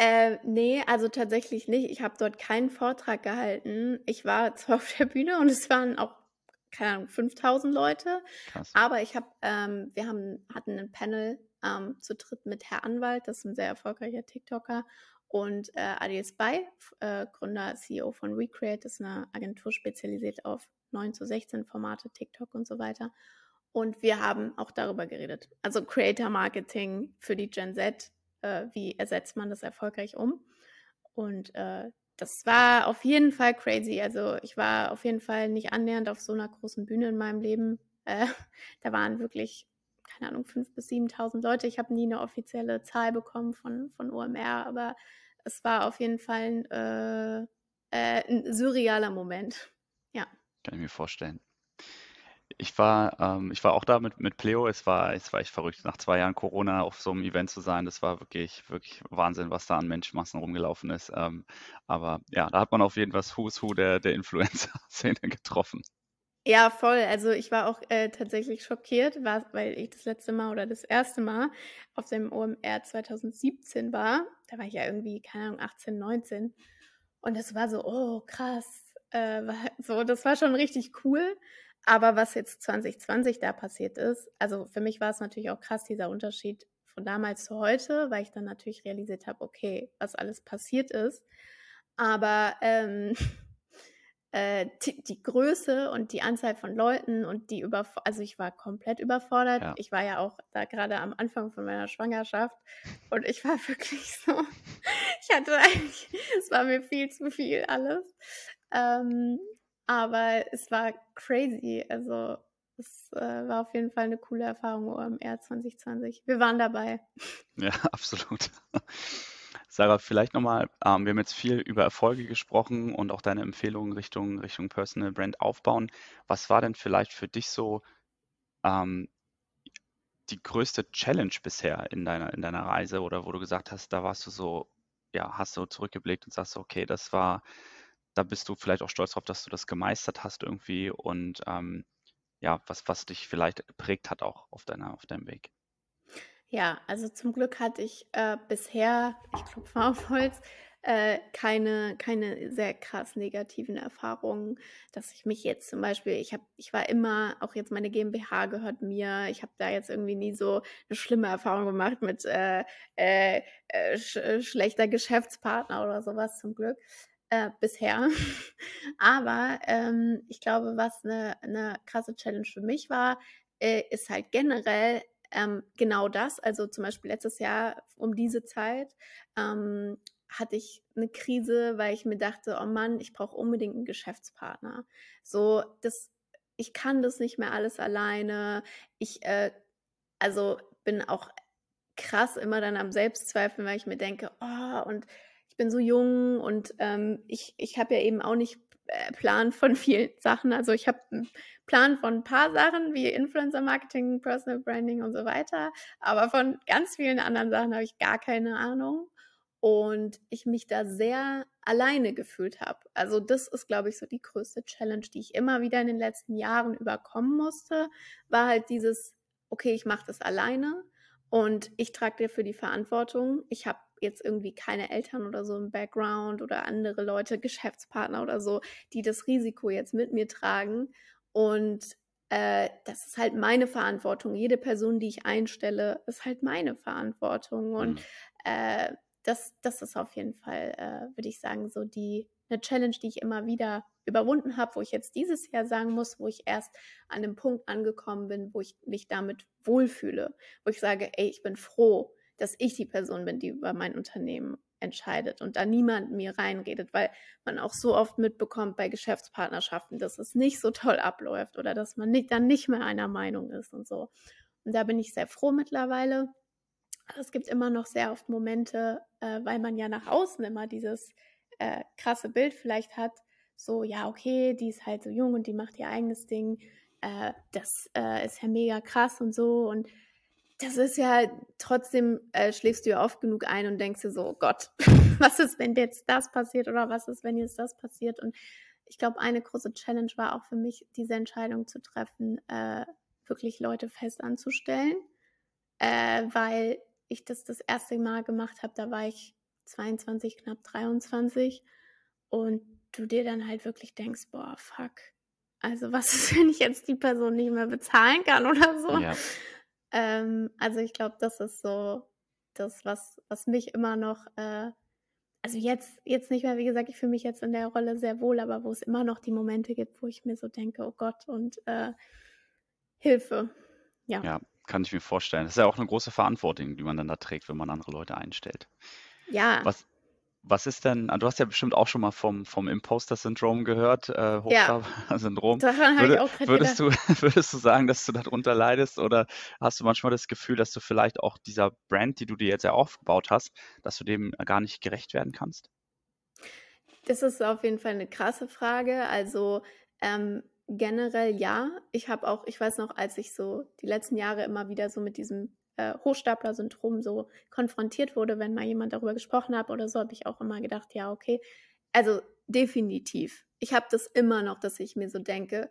Äh, ne, also tatsächlich nicht. Ich habe dort keinen Vortrag gehalten. Ich war zwar auf der Bühne und es waren auch, keine Ahnung, 5.000 Leute, Krass. aber ich habe ähm, wir haben hatten 'n Panel, ähm, zu dritt mit Herr Anwalt, das ist 'n sehr erfolgreicher TikToker und, äh, Adils Bai, f äh, Gründer, CEO von Recreate, das ist 'ne Agentur spezialisiert auf 9 zu 16 Formate, TikTok und so weiter. Und wir haben auch darüber geredet. Also Creator Marketing für die Gen Z, äh, wie ersetzt man das erfolgreich um? Und, äh, das war auf jeden Fall crazy. Also, ich war auf jeden Fall nicht annähernd auf so 'ner großen Bühne in meinem Leben. Äh, da waren wirklich, keine Ahnung, 5 bis 7.000 Leute. Ich habe nie 'ne offizielle Zahl bekommen von von OMR, aber es war auf jeden Fall 'n, äh, äh 'n surrealer Moment. Ja. Kann ich mir vorstellen. Ich war ähm, ich war auch da mit mit Pleo. Es war es war echt verrückt, nach 2 Jahren Corona auf so 'nem Event zu sein. Das war wirklich wirklich Wahnsinn, was da an Menschenmassen rumgelaufen ist. Ähm, aber ja, da hat man auf jeden Fall das Who's Who der der Influencer-Szene getroffen. Ja, voll. Also, ich war auch, äh, tatsächlich schockiert, war weil ich das letzte Mal oder das erste Mal auf dem OMR 2017 war. Da war ich ja irgendwie, keine Ahnung, 18, 19. Und das war so: „Oh, krass.“ Äh, war so das war schon richtig cool. Aber was jetzt 2020 da passiert ist also, für mich war's natürlich auch krass, dieser Unterschied von damals zu heute, weil ich dann natürlich realisiert habe, okay, was alles passiert ist. Aber, ähm, äh, ti die Größe und die Anzahl von Leuten und die überf also, ich war komplett überfordert. Ja. Ich war ja auch da grade am Anfang von meiner Schwangerschaft und ich war wirklich so ich hatte eigentlich es war mir viel zu viel alles. Ähm, aber es war crazy. Also, es, äh, war auf jeden Fall 'ne coole Erfahrung, OMR 2020. Wir waren dabei. Ja, absolut. Sarah, vielleicht noch mal ähm, wir haben jetzt viel über Erfolge gesprochen und auch deine Empfehlungen Richtung Richtung Personal Brand aufbauen. Was war denn vielleicht für dich so, ähm, die größte Challenge bisher in deiner in deiner Reise oder wo du gesagt hast, da warst du so ja, hast du zurückgeblickt und sagst: „Okay, das war da bist du vielleicht auch stolz drauf, dass du das gemeistert hast irgendwie“ und, ähm, ja, was was dich vielleicht geprägt hat auch auf deiner auf deinem Weg? Ja, also zum Glück hatte ich, äh, bisher, ich klopfe auf Holz, äh, keine keine sehr krass negativen Erfahrungen, dass ich mich jetzt zum Beispiel ich habe ich war immer auch jetzt meine GmbH gehört mir. Ich habe da jetzt irgendwie nie so 'ne schlimme Erfahrung gemacht mit, äh, äh, äh, sch schlechter Geschäftspartner oder so was zum Glück, äh, bisher. Aber, ähm, ich glaube, was 'ne 'ne krasse Challenge für mich war, äh, ist halt generell, ähm, genau das. Also, zum Beispiel letztes Jahr um diese Zeit, ähm, hatte ich 'ne Krise, weil ich mir dachte: „Oh Mann, ich brauche unbedingt 'n Geschäftspartner.“ So, das ich kann das nicht mehr alles alleine. Ich, äh also, bin auch krass immer dann am Selbstzweifeln, weil ich mir denke: „Oh, und bin so jung und, ähm, ich ich habe ja eben auch nicht, äh, Plan von vielen Sachen.“ Also, ich habe Plan von 'n paar Sachen wie Influencer Marketing, Personal Branding und so weiter, aber von ganz vielen anderen Sachen habe ich gar keine Ahnung und ich mich da sehr alleine gefühlt habe. Also, das ist, glaube ich, so die größte Challenge, die ich immer wieder in den letzten Jahren überkommen musste, war halt dieses: „Okay, ich mache das alleine und ich trage dafür die Verantwortung.“ Ich habe jetzt irgendwie keine Eltern oder so im Background oder andere Leute, Geschäftspartner oder so, die das Risiko jetzt mit mir tragen. Und, äh, das ist halt meine Verantwortung. Jede Person, die ich einstelle, ist halt meine Verantwortung. Und, Mhm. äh, das das ist auf jeden Fall, äh, würde ich sagen, so die 'ne Challenge, die ich immer wieder überwunden habe, wo ich jetzt dieses Jahr sagen muss, wo ich erst an 'nem Punkt angekommen bin, wo ich mich damit wohlfühle, wo ich sage: „Ey, ich bin froh, dass ich die Person bin, die über mein Unternehmen entscheidet und da niemand mir reinredet“, weil man auch so oft mitbekommt bei Geschäftspartnerschaften, dass es nicht so toll abläuft oder dass man ni dann nicht mehr einer Meinung ist und so. Und da bin ich sehr froh mittlerweile. Es gibt immer noch sehr oft Momente, äh, weil man ja nach außen immer dieses, äh, krasse Bild vielleicht hat, so: „Ja, okay, die ist halt so jung und die macht ihr eigenes Ding. Äh, das, äh, ist ja mega krass und so.“ Und das ist ja trotzdem, äh, schläfst du ja oft genug ein und denkst dir so: „Oh Gott, was ist, wenn jetzt das passiert oder was ist, wenn jetzt das passiert?“ Und ich glaube, eine große Challenge war auch für mich, diese Entscheidung zu treffen, äh, wirklich Leute fest anzustellen, äh, weil ich das das erste Mal gemacht habe, da war ich 22, knapp 23 und du dir dann halt wirklich denkst, boah, fuck. Also was ist, wenn ich jetzt die Person nicht mehr bezahlen kann oder so? Ja. Ähm, also ich glaube, das ist so das, was, was mich immer noch, äh, also jetzt, jetzt nicht mehr, wie gesagt, ich fühle mich jetzt in der Rolle sehr wohl, aber wo es immer noch die Momente gibt, wo ich mir so denke, oh Gott, und äh, Hilfe. Ja. Ja, kann ich mir vorstellen. Das ist ja auch eine große Verantwortung, die man dann da trägt, wenn man andere Leute einstellt. Ja. Was, was ist denn, ah, du hast ja bestimmt auch schon mal vom, vom Imposter-Syndrom gehört, äh, Hochstapler-Syndrom. daran habe ich Würde, auch gerade würdest gedacht. du, würdest du sagen, dass du darunter leidest oder hast du manchmal das Gefühl, dass du vielleicht auch dieser Brand, die du dir jetzt ja aufgebaut hast, dass du dem gar nicht gerecht werden kannst? Das ist auf jeden Fall eine krasse Frage. Also ähm, generell ja. Ich habe auch, ich weiß noch, als ich so die letzten Jahre immer wieder so mit diesem äh, Hochstapler-Syndrom so konfrontiert wurde, wenn mal jemand darüber gesprochen hat oder so, habe ich auch immer gedacht, ja, okay. Also definitiv. Ich habe das immer noch, dass ich mir so denke,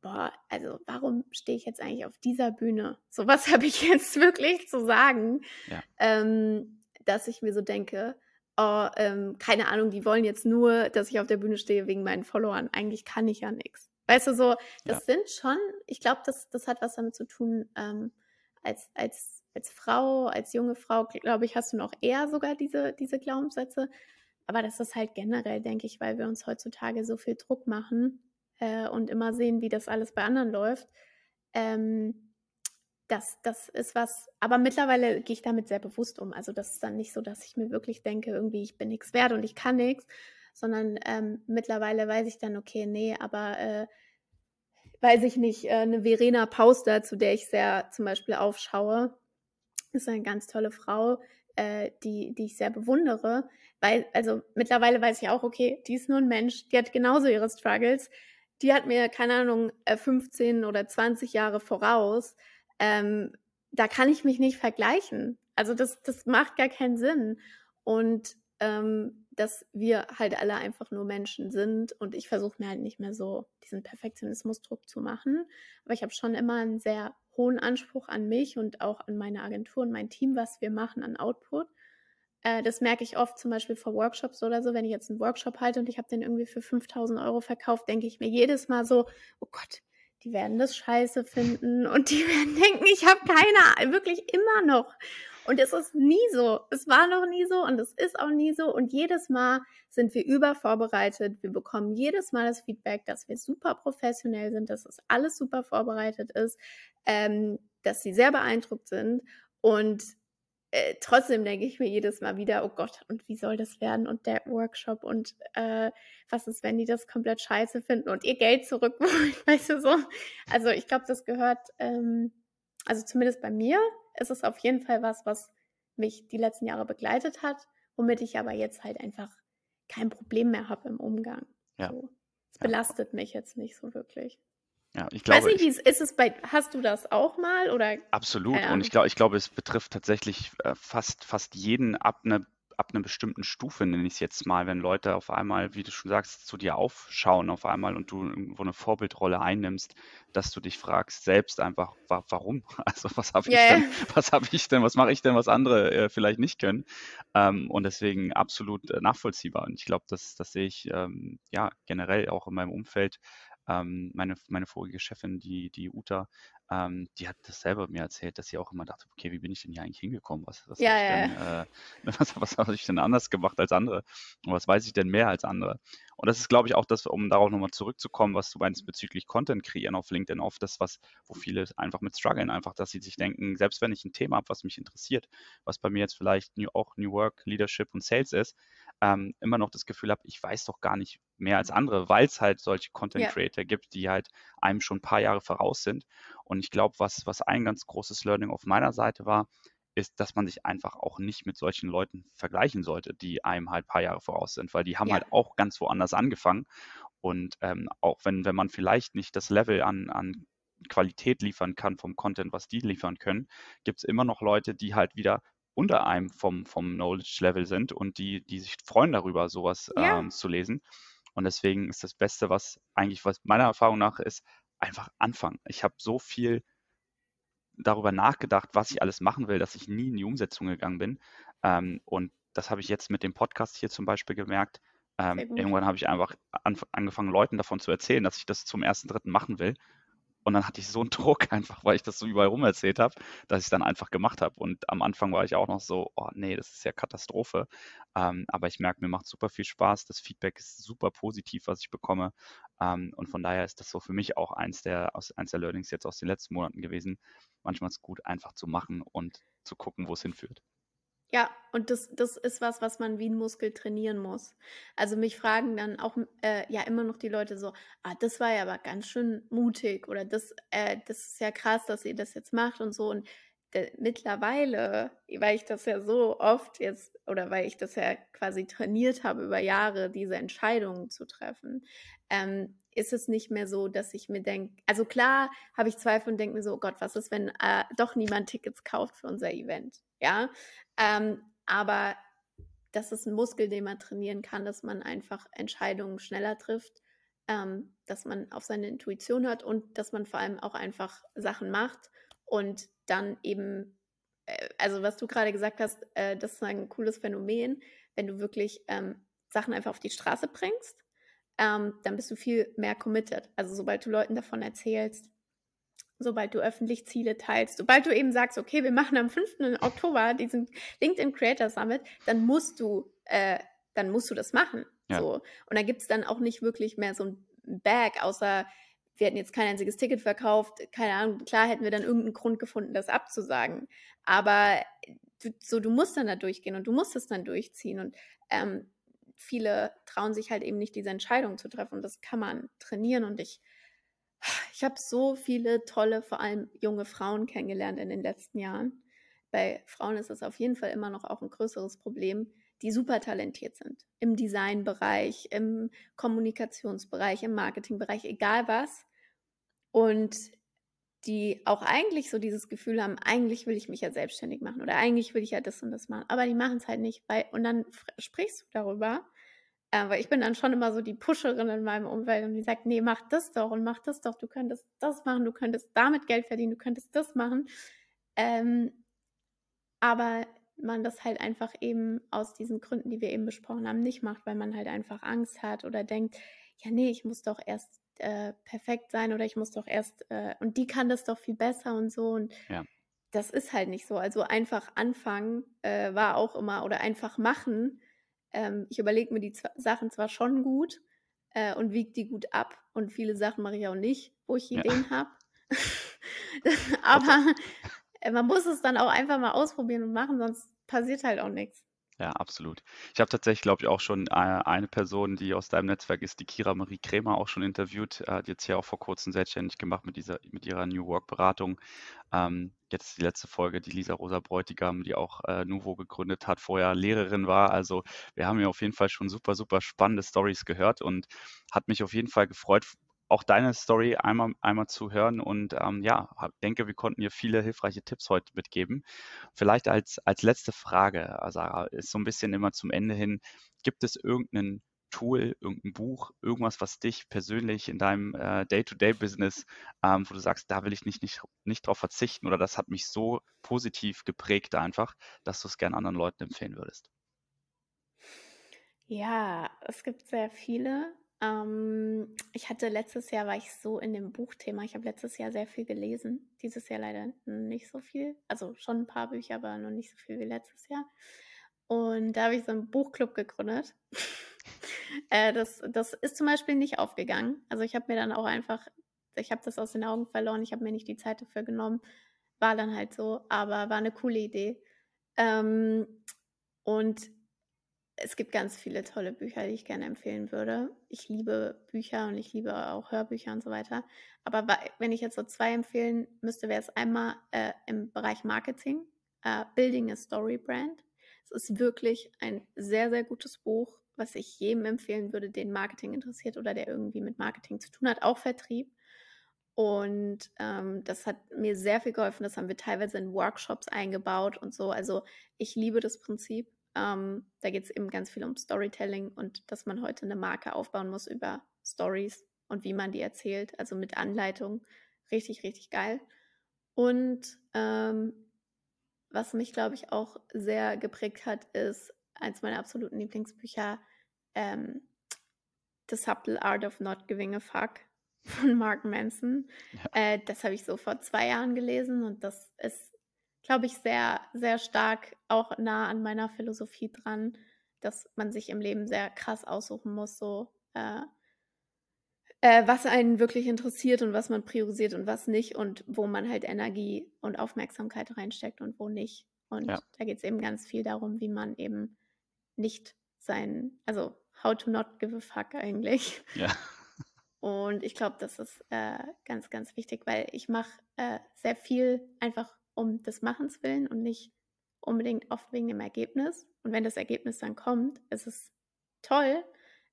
boah, also warum stehe ich jetzt eigentlich auf dieser Bühne? So was habe ich jetzt wirklich zu sagen, Ja. ähm, dass ich mir so denke, oh, ähm, keine Ahnung, die wollen jetzt nur, dass ich auf der Bühne stehe wegen meinen Followern. Eigentlich kann ich ja nichts. Weißt du, so, Ja. das sind schon, ich glaube, das, das hat was damit zu tun, ähm, als, als, als Frau, als junge Frau, glaube ich, hast du noch eher sogar diese, diese Glaubenssätze. Aber das ist halt generell, denke ich, weil wir uns heutzutage so viel Druck machen äh, und immer sehen, wie das alles bei anderen läuft. Ähm, das, das ist was, aber mittlerweile gehe ich damit sehr bewusst um. Also das ist dann nicht so, dass ich mir wirklich denke, irgendwie, ich bin nichts wert und ich kann nichts, sondern ähm, mittlerweile weiß ich dann, okay, nee, aber äh, weiß ich nicht, äh, eine Verena Pauster, zu der ich sehr zum Beispiel aufschaue, ist eine ganz tolle Frau, äh, die, die ich sehr bewundere. Weil, also mittlerweile weiß ich auch, okay, die ist nur ein Mensch, die hat genauso ihre Struggles. Die hat mir, keine Ahnung, 15 äh, oder 20 Jahre voraus. Ähm, da kann ich mich nicht vergleichen. Also das, das macht gar keinen Sinn. Und ähm, dass wir halt alle einfach nur Menschen sind und ich versuche mir halt nicht mehr so diesen Perfektionismusdruck zu machen. Aber ich habe schon immer einen sehr hohen Anspruch an mich und auch an meine Agentur und mein Team, was wir machen an Output. Äh, das merke ich oft zum Beispiel vor Workshops oder so. Wenn ich jetzt einen Workshop halte und ich habe den irgendwie für 5000 Euro verkauft, denke ich mir jedes Mal so, oh Gott, die werden das scheiße finden und die werden denken, ich habe keine, wirklich immer noch. Und es ist nie so. Es war noch nie so und es ist auch nie so. Und jedes Mal sind wir übervorbereitet. Wir bekommen jedes Mal das Feedback, dass wir super professionell sind, dass das alles super vorbereitet ist, ähm, dass sie sehr beeindruckt sind. Und äh, trotzdem denke ich mir jedes Mal wieder, oh Gott, und wie soll das werden? Und der Workshop und äh, was ist, wenn die das komplett scheiße finden und ihr Geld zurückholen, weißt du so? Also ich glaube, das gehört, ähm, also zumindest bei mir ist es auf jeden Fall was, was mich die letzten Jahre begleitet hat, womit ich aber jetzt halt einfach kein Problem mehr habe im Umgang. Ja. So. Es belastet ja. mich jetzt nicht so wirklich. Ja, ich glaube. Weiß nicht, wie ist es bei, hast du das auch mal oder? Absolut. Und ich glaube, ich glaube, es betrifft tatsächlich äh, fast, fast jeden ab einer ab einer bestimmten Stufe, nenne ich es jetzt mal, wenn Leute auf einmal, wie du schon sagst, zu dir aufschauen auf einmal und du irgendwo eine Vorbildrolle einnimmst, dass du dich fragst selbst einfach, wa warum? Also was habe ich Yeah. denn, was habe ich denn, was mache ich denn, was andere äh, vielleicht nicht können? Ähm, und deswegen absolut äh, nachvollziehbar. Und ich glaube, das, das sehe ich ähm, ja generell auch in meinem Umfeld. Ähm, meine, meine vorige Chefin, die, die Uta, ähm, die hat das selber mir erzählt, dass sie auch immer dachte, okay, wie bin ich denn hier eigentlich hingekommen? Was, was Ja, habe ich ja, denn, äh, was, was habe ich denn anders gemacht als andere? Und was weiß ich denn mehr als andere? Und das ist, glaube ich, auch das, um darauf nochmal zurückzukommen, was du meinst bezüglich Content kreieren auf LinkedIn, oft das, was, wo viele einfach mit strugglen, einfach, dass sie sich denken, selbst wenn ich ein Thema habe, was mich interessiert, was bei mir jetzt vielleicht new, auch New Work, Leadership und Sales ist, ähm, immer noch das Gefühl habe, ich weiß doch gar nicht mehr als andere, weil es halt solche Content. Creator gibt, die halt einem schon ein paar Jahre voraus sind. Und ich glaube, was, was ein ganz großes Learning auf meiner Seite war, ist, dass man sich einfach auch nicht mit solchen Leuten vergleichen sollte, die einem halt ein paar Jahre voraus sind, weil die haben Ja. halt auch ganz woanders angefangen. Und ähm, auch wenn, wenn man vielleicht nicht das Level an, an Qualität liefern kann vom Content, was die liefern können, gibt es immer noch Leute, die halt wieder unter einem vom, vom Knowledge-Level sind und die, die sich freuen darüber, sowas Ja. ähm, zu lesen. Und deswegen ist das Beste, was eigentlich, was meiner Erfahrung nach ist, einfach anfangen. Ich habe so viel darüber nachgedacht, was ich alles machen will, dass ich nie in die Umsetzung gegangen bin. Ähm, und das habe ich jetzt mit dem Podcast hier zum Beispiel gemerkt. Ähm, irgendwann habe ich einfach angefangen, Leuten davon zu erzählen, dass ich das zum ersten, dritten machen will. Und dann hatte ich so einen Druck einfach, weil ich das so überall rum erzählt habe, dass ich es dann einfach gemacht habe. Und am Anfang war ich auch noch so, oh nee, das ist ja Katastrophe. Ähm, aber ich merke, mir macht super viel Spaß. Das Feedback ist super positiv, was ich bekomme. Ähm, und von daher ist das so für mich auch eins der, aus, eins der Learnings jetzt aus den letzten Monaten gewesen. Manchmal ist es gut, einfach zu machen und zu gucken, wo es hinführt. Ja, und das, das ist was, was man wie ein Muskel trainieren muss. Also mich fragen dann auch äh, ja immer noch die Leute so, ah, das war ja aber ganz schön mutig oder das, äh, das ist ja krass, dass ihr das jetzt macht und so. Und äh, mittlerweile, weil ich das ja so oft jetzt oder weil ich das ja quasi trainiert habe über Jahre, diese Entscheidungen zu treffen, ähm, ist es nicht mehr so, dass ich mir denke, also klar habe ich Zweifel und denke mir so, oh Gott, was ist, wenn äh, doch niemand Tickets kauft für unser Event? Ja, ähm, aber das ist ein Muskel, den man trainieren kann, dass man einfach Entscheidungen schneller trifft, ähm, dass man auf seine Intuition hört und dass man vor allem auch einfach Sachen macht und dann eben, äh, also was du gerade gesagt hast, äh, das ist ein cooles Phänomen, wenn du wirklich ähm, Sachen einfach auf die Straße bringst, ähm, dann bist du viel mehr committed. Also sobald du Leuten davon erzählst, sobald du öffentlich Ziele teilst, sobald du eben sagst, okay, wir machen am 5. Oktober diesen LinkedIn Creator Summit, dann musst du, äh, dann musst du das machen. Ja. So. Und da gibt es dann auch nicht wirklich mehr so ein Bag, außer wir hätten jetzt kein einziges Ticket verkauft, keine Ahnung, klar hätten wir dann irgendeinen Grund gefunden, das abzusagen. Aber du, so, du musst dann da durchgehen und du musst es dann durchziehen. Und ähm, viele trauen sich halt eben nicht, diese Entscheidung zu treffen. Und das kann man trainieren. Und ich ich habe so viele tolle, vor allem junge Frauen kennengelernt in den letzten Jahren. Bei Frauen ist es auf jeden Fall immer noch auch ein größeres Problem, die super talentiert sind. Im Designbereich, im Kommunikationsbereich, im Marketingbereich, egal was. Und die auch eigentlich so dieses Gefühl haben, eigentlich will ich mich ja selbstständig machen oder eigentlich will ich ja das und das machen, aber die machen es halt nicht, weil, und dann sprichst du darüber äh, weil ich bin dann schon immer so die Pusherin in meinem Umfeld und die sagt, nee, mach das doch und mach das doch, du könntest das machen, du könntest damit Geld verdienen, du könntest das machen. Ähm, aber man das halt einfach eben aus diesen Gründen, die wir eben besprochen haben, nicht macht, weil man halt einfach Angst hat oder denkt, ja, nee, ich muss doch erst äh, perfekt sein oder ich muss doch erst, äh, und die kann das doch viel besser und so. Und ja. das ist halt nicht so. Also einfach anfangen äh, war auch immer, oder einfach machen ähm, ich überlege mir die Sachen zwar schon gut äh, und wiege die gut ab und viele Sachen mache ich auch nicht, wo ich Ideen ja. habe. Aber äh, man muss es dann auch einfach mal ausprobieren und machen, sonst passiert halt auch nichts. Ja, absolut. Ich habe tatsächlich, glaube ich, auch schon äh, eine Person, die aus deinem Netzwerk ist, die Kira Marie Krämer, auch schon interviewt. Äh, die sich ja auch vor kurzem selbstständig gemacht mit dieser, mit ihrer New Work-Beratung. Ähm, jetzt die letzte Folge, die Lisa Rosa Bräutigam, die auch äh, Nuvo gegründet hat, vorher Lehrerin war. Also wir haben ja auf jeden Fall schon super, super spannende Stories gehört und hat mich auf jeden Fall gefreut, auch deine Story einmal, einmal zu hören und ähm, ja, denke, wir konnten dir viele hilfreiche Tipps heute mitgeben. Vielleicht als, als letzte Frage, Sarah, ist so ein bisschen immer zum Ende hin, gibt es irgendeinen Tool, irgendein Buch, irgendwas, was dich persönlich in deinem äh, Day-to-Day-Business, ähm, wo du sagst, da will ich nicht, nicht, nicht drauf verzichten oder das hat mich so positiv geprägt einfach, dass du es gerne anderen Leuten empfehlen würdest? Ja, es gibt sehr viele. Ähm, ich hatte letztes Jahr war ich so in dem Buchthema. Ich habe letztes Jahr sehr viel gelesen. Dieses Jahr leider nicht so viel. Also schon ein paar Bücher, aber noch nicht so viel wie letztes Jahr. Und da habe ich so einen Buchclub gegründet. äh, das, das ist zum Beispiel nicht aufgegangen. Also ich habe mir dann auch einfach, ich habe das aus den Augen verloren. Ich habe mir nicht die Zeit dafür genommen. War dann halt so, aber war eine coole Idee. Ähm, und es gibt ganz viele tolle Bücher, die ich gerne empfehlen würde. Ich liebe Bücher und ich liebe auch Hörbücher und so weiter. Aber wenn ich jetzt so zwei empfehlen müsste, wäre es einmal äh, im Bereich Marketing, äh, Building a Story Brand. Es ist wirklich ein sehr, sehr gutes Buch, was ich jedem empfehlen würde, den Marketing interessiert oder der irgendwie mit Marketing zu tun hat, auch Vertrieb. Und ähm, das hat mir sehr viel geholfen. Das haben wir teilweise in Workshops eingebaut und so. Also ich liebe das Prinzip ähm, da geht es eben ganz viel um Storytelling und dass man heute eine Marke aufbauen muss über Stories und wie man die erzählt, also mit Anleitung. Richtig, richtig geil. Und ähm, was mich, glaube ich, auch sehr geprägt hat, ist eins meiner absoluten Lieblingsbücher, ähm, The Subtle Art of Not Giving a Fuck von Mark Manson. Ja. Äh, das habe ich so vor zwei Jahren gelesen und das ist, glaube ich, sehr, sehr stark auch nah an meiner Philosophie dran, dass man sich im Leben sehr krass aussuchen muss, so äh, äh, was einen wirklich interessiert und was man priorisiert und was nicht und wo man halt Energie und Aufmerksamkeit reinsteckt und wo nicht. Und ja. da geht es eben ganz viel darum, wie man eben nicht sein, also how to not give a fuck eigentlich. Ja. Und ich glaube, das ist äh, ganz, ganz wichtig, weil ich mache äh, sehr viel einfach um des Machens willen und nicht unbedingt oft wegen dem Ergebnis. Und wenn das Ergebnis dann kommt, ist es toll,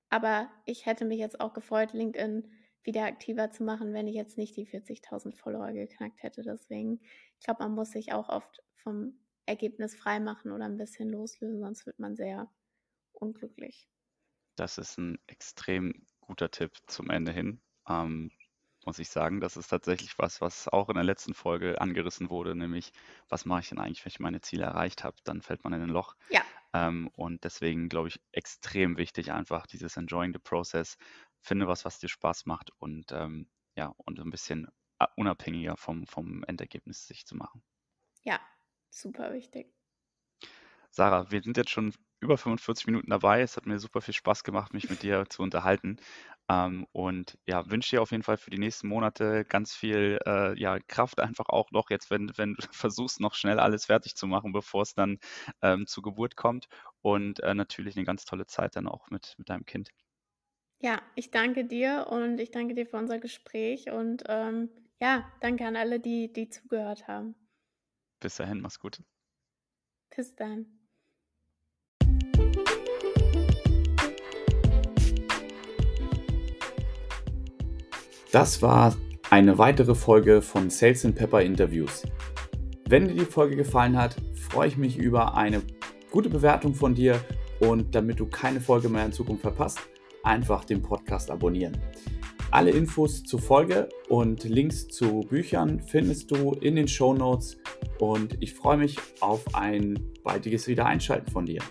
aber ich hätte mich jetzt auch gefreut, LinkedIn wieder aktiver zu machen, wenn ich jetzt nicht die 40.000 Follower geknackt hätte. Deswegen, ich glaube, man muss sich auch oft vom Ergebnis freimachen oder ein bisschen loslösen, sonst wird man sehr unglücklich. Das ist ein extrem guter Tipp zum Ende hin. Ähm, muss ich sagen, das ist tatsächlich was, was auch in der letzten Folge angerissen wurde, nämlich was mache ich denn eigentlich, wenn ich meine Ziele erreicht habe? Dann fällt man in ein Loch. Ja. Ähm, und deswegen glaube ich extrem wichtig einfach dieses Enjoying the Process. Finde was, was dir Spaß macht und ähm, ja, und ein bisschen unabhängiger vom, vom Endergebnis sich zu machen. Ja, super wichtig. Sarah, wir sind jetzt schon über 45 Minuten dabei. Es hat mir super viel Spaß gemacht, mich mit dir zu unterhalten. Ähm, und ja, wünsche dir auf jeden Fall für die nächsten Monate ganz viel äh, ja, Kraft einfach auch noch jetzt, wenn, wenn du versuchst, noch schnell alles fertig zu machen, bevor es dann ähm, zur Geburt kommt. Und äh, natürlich eine ganz tolle Zeit dann auch mit, mit deinem Kind. Ja, ich danke dir und ich danke dir für unser Gespräch und ähm, ja, danke an alle, die, die zugehört haben. Bis dahin, mach's gut. Bis dann. Das war eine weitere Folge von Sales and Pepper Interviews. Wenn dir die Folge gefallen hat, freue ich mich über eine gute Bewertung von dir und damit du keine Folge mehr in Zukunft verpasst, einfach den Podcast abonnieren. Alle Infos zur Folge und Links zu Büchern findest du in den Show Notes und ich freue mich auf ein baldiges Wiedereinschalten von dir.